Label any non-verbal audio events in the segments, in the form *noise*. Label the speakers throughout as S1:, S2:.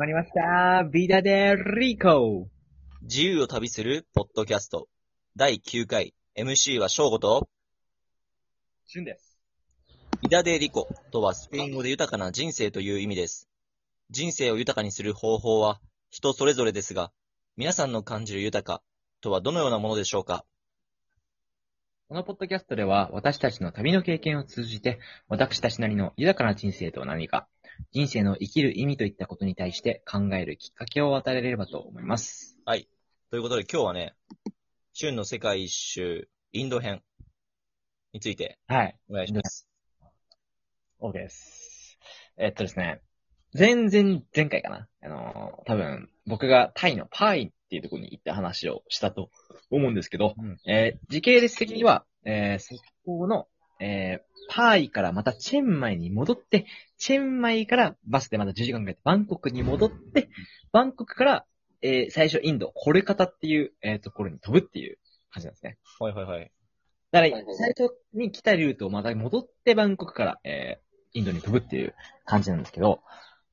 S1: まりました。ビダデリコ。
S2: 自由を旅するポッドキャスト。第9回。MC は翔吾と、
S1: シュンです。
S2: イダデリコとはスペイン語で豊かな人生という意味です。人生を豊かにする方法は人それぞれですが、皆さんの感じる豊かとはどのようなものでしょうか？
S1: このポッドキャストでは、私たちの旅の経験を通じて、私たちなりの豊かな人生とは何か、人生の生きる意味といったことに対して考えるきっかけを与えられればと思います。
S2: ということで今日はね、旬の世界一周インド編について
S1: はい。
S2: お願いします。
S1: OK です。えっとですね、前々前回かな。あのー、多分、僕がタイのパイっていうところに行った話をしたと思うんですけど、
S2: うん
S1: えー時系列的には、えーそこの、えーパイからまたチェンマイに戻って、チェンマイからバスでまた10時間かけてバンコクに戻って、バンコクから、えー最初インド、コルカタっていう、えーところに飛ぶっていう感じなんですね。
S2: はいはいはい。
S1: だから、最初に来たルートをまた戻ってバンコクから、えーインドに飛ぶっていう感じなんですけど、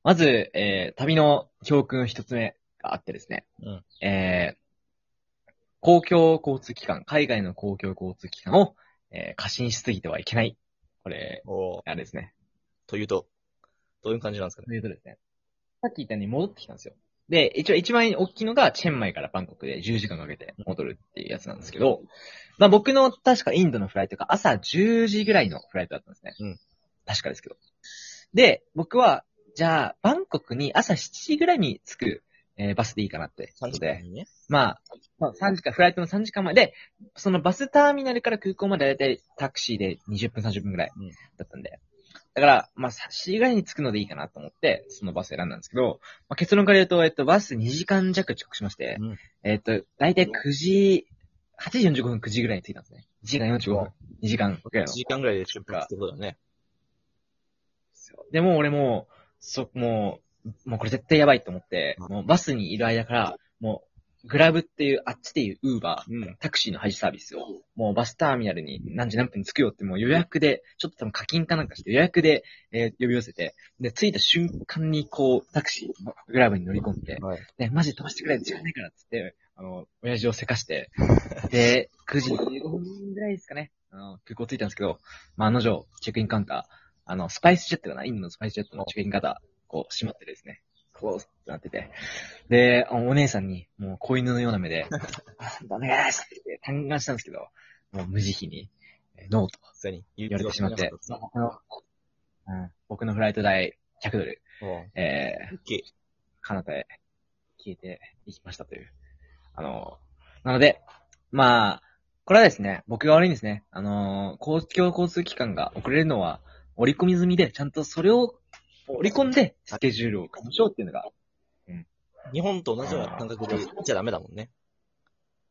S1: まず、えー旅の教訓一つ目があってですね、
S2: うん
S1: えー公共交通機関、海外の公共交通機関を、えー過信しすぎてはいけない。これ、あれですね。
S2: というと、どういう感じなんですかね？
S1: というとですね、さっき言ったように戻ってきたんですよ。で、一応一番大きいのがチェンマイからバンコクで10時間かけて戻るっていうやつなんですけど、まあ僕の確かインドのフライトが朝10時ぐらいのフライトだったんですね。
S2: うん
S1: 確かですけど。で、僕は、じゃあ、バンコクに朝7時ぐらいに着く、えーバスでいいかなってこ
S2: 3
S1: とで、
S2: ね。
S1: まあ、まあ3時間、フライトの3時間前で、そのバスターミナルから空港までだいたいタクシーで20分30分ぐらい
S2: うん
S1: だったんで。だから、まあ、7時ぐらいに着くのでいいかなと思って、そのバス選んだんですけど、まあ、結論から言うと、えっと、バス2時間弱遅刻しまして、
S2: うん
S1: えっと、だいたい9時、8時45分9時ぐらいに着いたんですね。1時間45分、2時間ぐらい
S2: 1
S1: の。
S2: 時間ぐらいで出発ってことだね。
S1: でも俺もう、そ、もう、もうこれ絶対やばいと思って、
S2: うん。
S1: もうバスにいる間から、もう、グラブっていう、あっちでいうウーバー、
S2: うん。
S1: タクシーの配車サービスを、もうバスターミナルに何時何分に着くよってもう予約で、ちょっと多分課金かなんかして予約で、えー呼び寄せて、で、着いた瞬間にこう、タクシー、グラブに乗り込んで、
S2: はい。
S1: ね、マジで飛ばしてくれ、時間ないからっつって、あの、親父をせかして、*laughs* で、9時15分ぐらいですかね、あの、空港着いたんですけど、まあ、あの女、チェックインカウンター、あの、スパイスジェットかな、インドのスパイスジェットのチェックインカウンター、こう、閉まってですね、こう、ってなってて、で、お姉さんに、もう子犬のような目で、お願いですって言って。嘆願したんですけど、もう無慈悲に、えーノーと
S2: 言
S1: 言われてしまって、僕の、うん、僕のフライト代100ドル、えー彼方へ消えていきましたという。あの、なので、まあ、これはですね、僕が悪いんですね。あの、公共交通機関が遅れるのは、折り込み済みで、ちゃんとそれを折り込んで、スケジュールを組みましょうっていうのが、
S2: 日本と同じような感覚で行っちゃダメだもんね。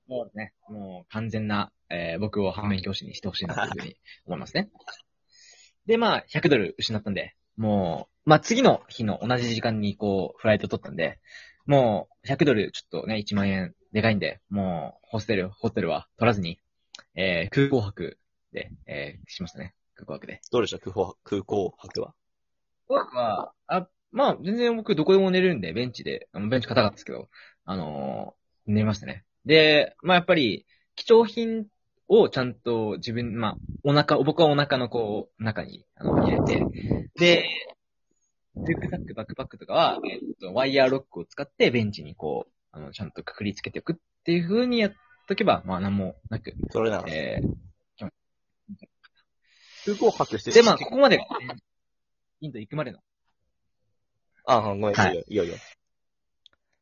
S1: もうね、もう完全な、えー僕を反面教師にしてほしいなというふうに *laughs* 思いますね。で、まあ、100ドル失ったんで、もう、まあ次の日の同じ時間にこう、フライト取ったんで、もう、100ドルちょっとね、1万円でかいんで、もう、ホステル、ホテルは取らずに、えー空港泊で、えーしましたね。空港泊で。
S2: どうでした？空港、空港泊は？
S1: 空港泊は、あ、まあ、全然僕どこでも寝れるんで、ベンチで、あのベンチ硬かったですけど、あのー寝ましたね。で、まあやっぱり、貴重品をちゃんと自分、まあ、お腹、僕はお腹のこう、中に、あの、入れて、で、リュックサック、バックパックとかは、えっと、ワイヤーロックを使ってベンチにこう、あの、ちゃんとくくりつけておくっていう風にやっとけば、まあ、なんもなく、
S2: それなら。
S1: え
S2: 空港泊して
S1: ー、で、まあ、ここまでインド行くまでの、
S2: あ、ごめん、
S1: はい
S2: よ、いいよ、いいよ。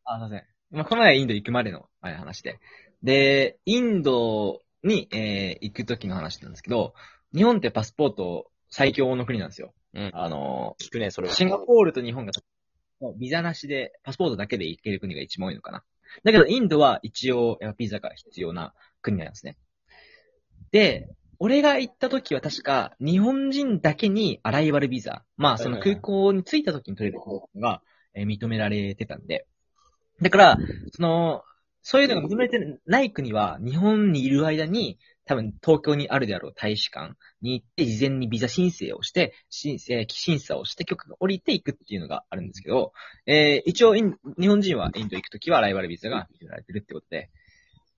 S1: あ、すいません。まあ、この前インド行くまでのはい話で。で、インドに、えー行く時の話なんですけど、日本ってパスポート最強の国なんですよ。
S2: うん
S1: あの
S2: 聞くね、それは。
S1: シンガポールと日本が、ビザなしで、パスポートだけで行ける国が一番多いのかな。だけど、インドは一応、やっぱビザが必要な国なんですね。で、俺が行った時は確か、日本人だけにアライバルビザ。まあ、その空港に着いた時に取れるのが、えー認められてたんで。だから、その、そういうのが認められてない国は、日本にいる間に、多分東京にあるであろう大使館に行って、事前にビザ申請をして、申請、審査をして許可が降りていくっていうのがあるんですけど、えー、一応イン、日本人はインド行くときはライバルビザが認められてるってことで、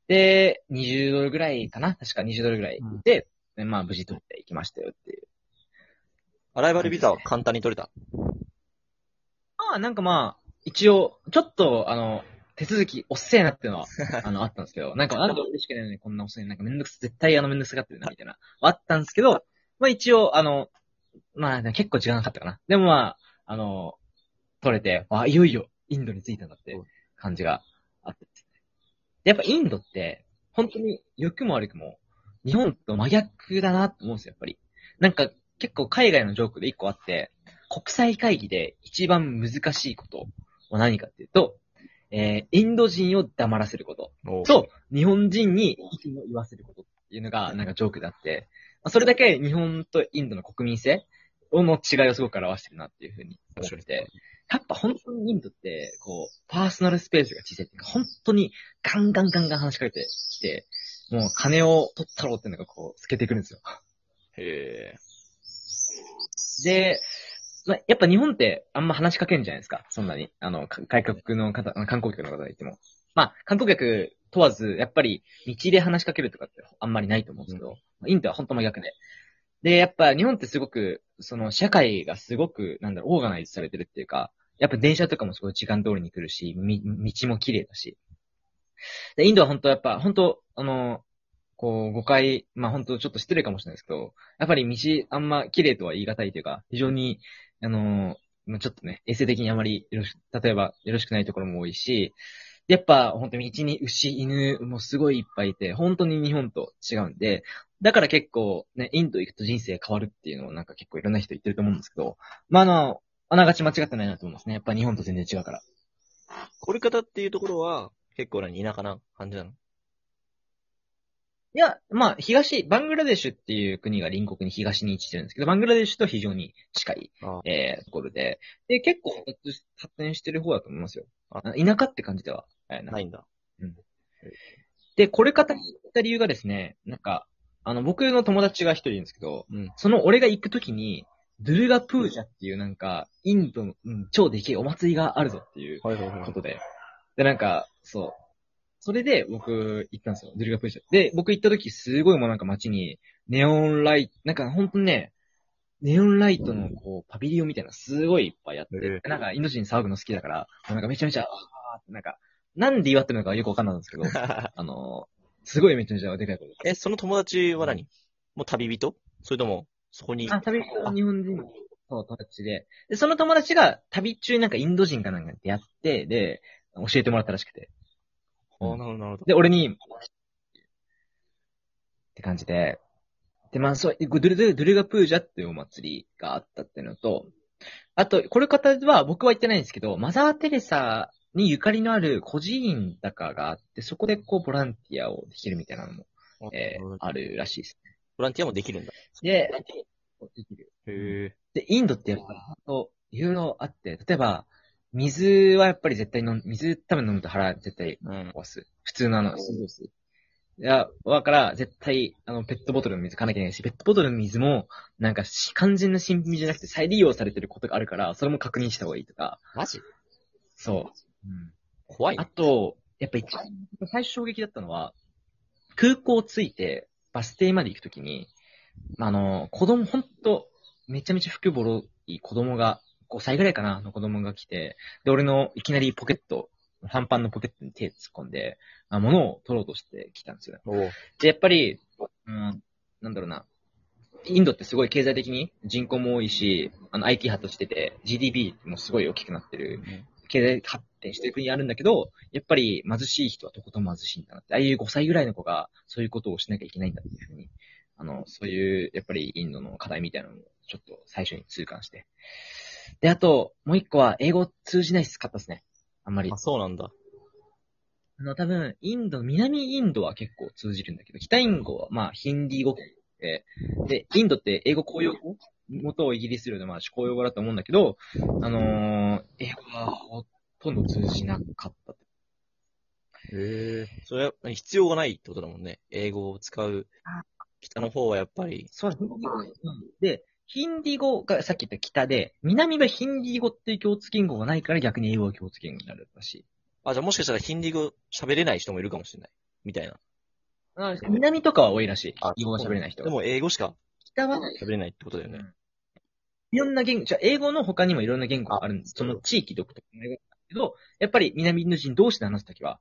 S1: で、20ドルぐらいかな？確か20ドルぐらいで、まあ無事取っていきましたよっていう。
S2: アライバルビザは簡単に取れた？
S1: まあなんかまあ、一応、ちょっと、あの、手続きおっせえなっていうのは、*laughs* あの、あったんですけど、なんか、なんで俺しかないのにこんな遅いなんかめんどくさ、絶対あのめんどくさがってるな、みたいな、あったんですけど、まあ一応、あの、まあ結構時間かかったかな。でもまあ、あの、取れて、あ、いよいよインドに着いたんだって感じがあってですね。でやっぱインドって、本当に良くも悪くも、日本と真逆だなと思うんですよ、やっぱり。なんか、結構海外のジョークで一個あって、国際会議で一番難しいことは何かっていうと、えー、インド人を黙らせること。
S2: お
S1: と、日本人に意見を言わせることっていうのが、なんかジョークであって、まあそれだけ日本とインドの国民性の違いをすごく表してるなっていうふうに思ってて、やっぱ本当にインドって、こう、パーソナルスペースが小さいっていうか、本当にガンガンガンガン話しかけてきて、もう金を取ったろうっていうのがこう、透けてくるんですよ。
S2: へえ。
S1: で、まあ、やっぱ日本ってあんま話しかけんじゃないですか。そんなに。あの、か外国の方、観光客の方がいても。まあ、観光客問わず、やっぱり道で話しかけるとかってあんまりないと思うんですけど、インドは本当真逆で。で、やっぱ日本ってすごく、その社会がすごく、なんだろう、オーガナイズされてるっていうか、やっぱ電車とかもすごい時間通りに来るし、み道も綺麗だし。で、インドは本当やっぱ、本当あの、こう、誤解、まあ本当ちょっと失礼かもしれないですけど、やっぱり道あんま綺麗とは言い難いというか、非常に、あの、まあちょっとね、衛生的にあまりよろし、例えばよろしくないところも多いし、やっぱ本当に道に牛、犬もすごいいっぱいいて、本当に日本と違うんで、だから結構ね、インド行くと人生変わるっていうのをなんか結構いろんな人言ってると思うんですけど、まああの、あながち間違ってないなと思いますね。やっぱ日本と全然違うから。
S2: コルカタっていうところは、結構何田舎な感じなの？
S1: いや、まあ、東、バングラデシュっていう国が隣国に東に位置してるんですけど、バングラデシュと非常に近い、
S2: あ
S1: えー、ところで、で、結構発展してる方だと思いますよ。
S2: あ
S1: あ田舎って感じでは、えーな
S2: ないんだ。
S1: で、これ方に行った理由がですね、なんか、あの、僕の友達が一人いるんですけど、
S2: うん。
S1: その俺が行くときに、ドゥルガプージャっていうなんか、インドの、うん、超でけえお祭りがあるぞっていう
S2: はいはいは
S1: ことで。で、なんか、そう。それで僕行ったんですよ。ドゥルガプージャ。で、僕行った時すごいもうなんか街に、ネオンライト、なんかほんとね、ネオンライトのこう、パビリオンみたいなのすごいいっぱいあって、
S2: へ
S1: なんかインド人騒ぐの好きだから、もうなんかめちゃめちゃ、あーってなんか、なんで祝ってるのかよくわかんないんですけど、*laughs* あのすごいめちゃめちゃでかいこと。
S2: え、その友達は何？もう旅人？それとも、そこに？
S1: あ、旅人は日本人のそう友達で。で、その友達が旅中になんかインド人かなんかに出会って、で、教えてもらったらしくて。
S2: あなるほど、なるほど。
S1: で、俺に、って感じで。で、まあ、そう、ドゥルドゥルドゥルガプージャっていうお祭りがあったっていうのと、あと、これ方は僕は言ってないんですけど、マザー・テレサにゆかりのある孤児院だかがあって、そこでこう、ボランティアをできるみたいなのも、えーあるらしいです。
S2: ボランティアもできるんだ。
S1: で、できる
S2: へえ。
S1: で、インドってやっぱいろいろあって、例えば、水はやっぱり絶対飲む、水多分飲むと腹絶対
S2: うん。
S1: 壊す。普通のあの、水道水。いや、だから、絶対、あの、ペットボトルの水買わなきゃいけないし、ペットボトルの水も、なんかし、完全な新品じゃなくて再利用されてることがあるから、それも確認した方がいいとか、
S2: マジ？
S1: そう。うん。
S2: 怖い
S1: あと、やっぱ一番最初衝撃だったのは、空港着いて、バス停まで行くときに、あの、子供、ほんと、めちゃめちゃ服ボロい子供が、5歳ぐらいかな、の子供が来て、で、俺のいきなりポケット、短パンのポケットに手突っ込んで、あ物を取ろうとしてきたんですよ。
S2: おう。
S1: で、やっぱり、うん、なんだろうな、インドってすごい経済的に人口も多いし、あの IT 発達してて、GDP もすごい大きくなってる。経済発展してる国あるんだけど、やっぱり貧しい人はとことん貧しいんだなって、ああいう5歳ぐらいの子がそういうことをしなきゃいけないんだっていうふうに、あの、そういう、やっぱりインドの課題みたいなのをちょっと最初に痛感して。で、あと、もう一個は英語通じないっすかったですね。あんまり
S2: あ、。そうなんだ。
S1: あの、多分、インド、南インドは結構通じるんだけど、北インドは、まあ、ヒンディー語で、で、インドって英語公用語？元をイギリス領で、まあ、公用語だと思うんだけど、あのー英語はほとんど通じなかった。
S2: へえ。それは何必要がないってことだもんね。英語を使う
S1: あ。
S2: 北の方はやっぱり。
S1: そうです。で、ヒンディー語がさっき言った北で、南はヒンディー語っていう共通言語がないから逆に英語が共通言語になるらしい。
S2: あ、じゃあもしかしたらヒンディー語喋れない人もいるかもしれない。みたいな。
S1: あ南とかは多いらしい
S2: あ。
S1: 英語が喋れない人が。
S2: でも英語しか
S1: 北は、
S2: 喋れないってことだよね。
S1: いろんな言語、じゃあ英語の他にもいろんな言語があるんです。その地域独特の英語だけど、やっぱり南の人同士で話すときは。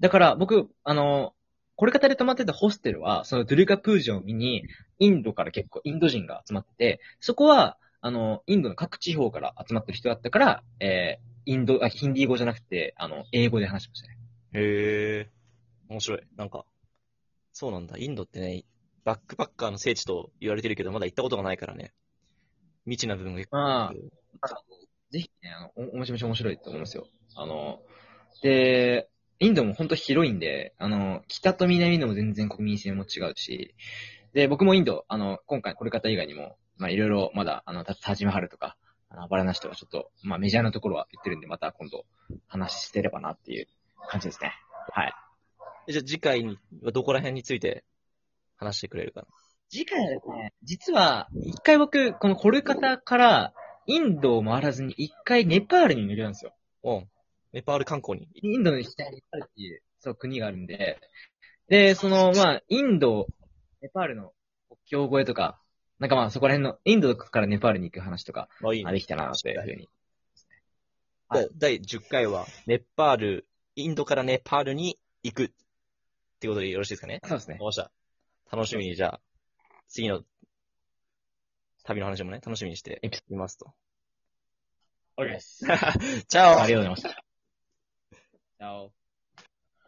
S1: だから僕、あの、これ方で泊まってたホステルは、そのドゥルガプージョを見に、インドから結構インド人が集まってて、そこは、あの、インドの各地方から集まってる人だったから、えー、インド、あ、ヒンディー語じゃなくて、あの、英語で話しましたね。
S2: へえ。面白い。なんか、そうなんだ。インドってね、バックパッカーの聖地と言われてるけど、まだ行ったことがないからね。未知な部分が結構
S1: まあ、ぜひね、あの、お、めちゃめちゃ面白いと思いますよ。あの、で、インドも本当広いんで、あの、北と南でも全然国民性も違うし、で、僕もインド、あの、今回これ方以外にも、まあいろいろまだ、あの、タタジマハルとか、あの、バラナシとかちょっと、まあメジャーなところは言ってるんで、また今度話してればなっていう感じですね。はい。
S2: えじゃあ次回にはどこら辺について話してくれるかな？
S1: 次回はですね、実は、一回僕、このコルカタから、インドを回らずに、一回ネパールに乗りなんですよ。
S2: うん。ネパール観光に。
S1: インドの下にネパールっていう、そう、国があるんで、で、その、まあ、インド、ネパールの国境越えとか、なんかまあ、そこら辺の、インドからネパールに行く話とか、
S2: まあいいね。
S1: あできたな、というふうに。
S2: で第10回は、ネパール、インドからネパールに行く。ってことでよろしいですかね？
S1: そうですね。
S2: わかりました。楽しみに、じゃあ、次の旅の話もね、楽しみにして
S1: エピソ
S2: いますと。
S1: OK です。*laughs*
S2: チャオ
S1: ありがとうございました。チャオ。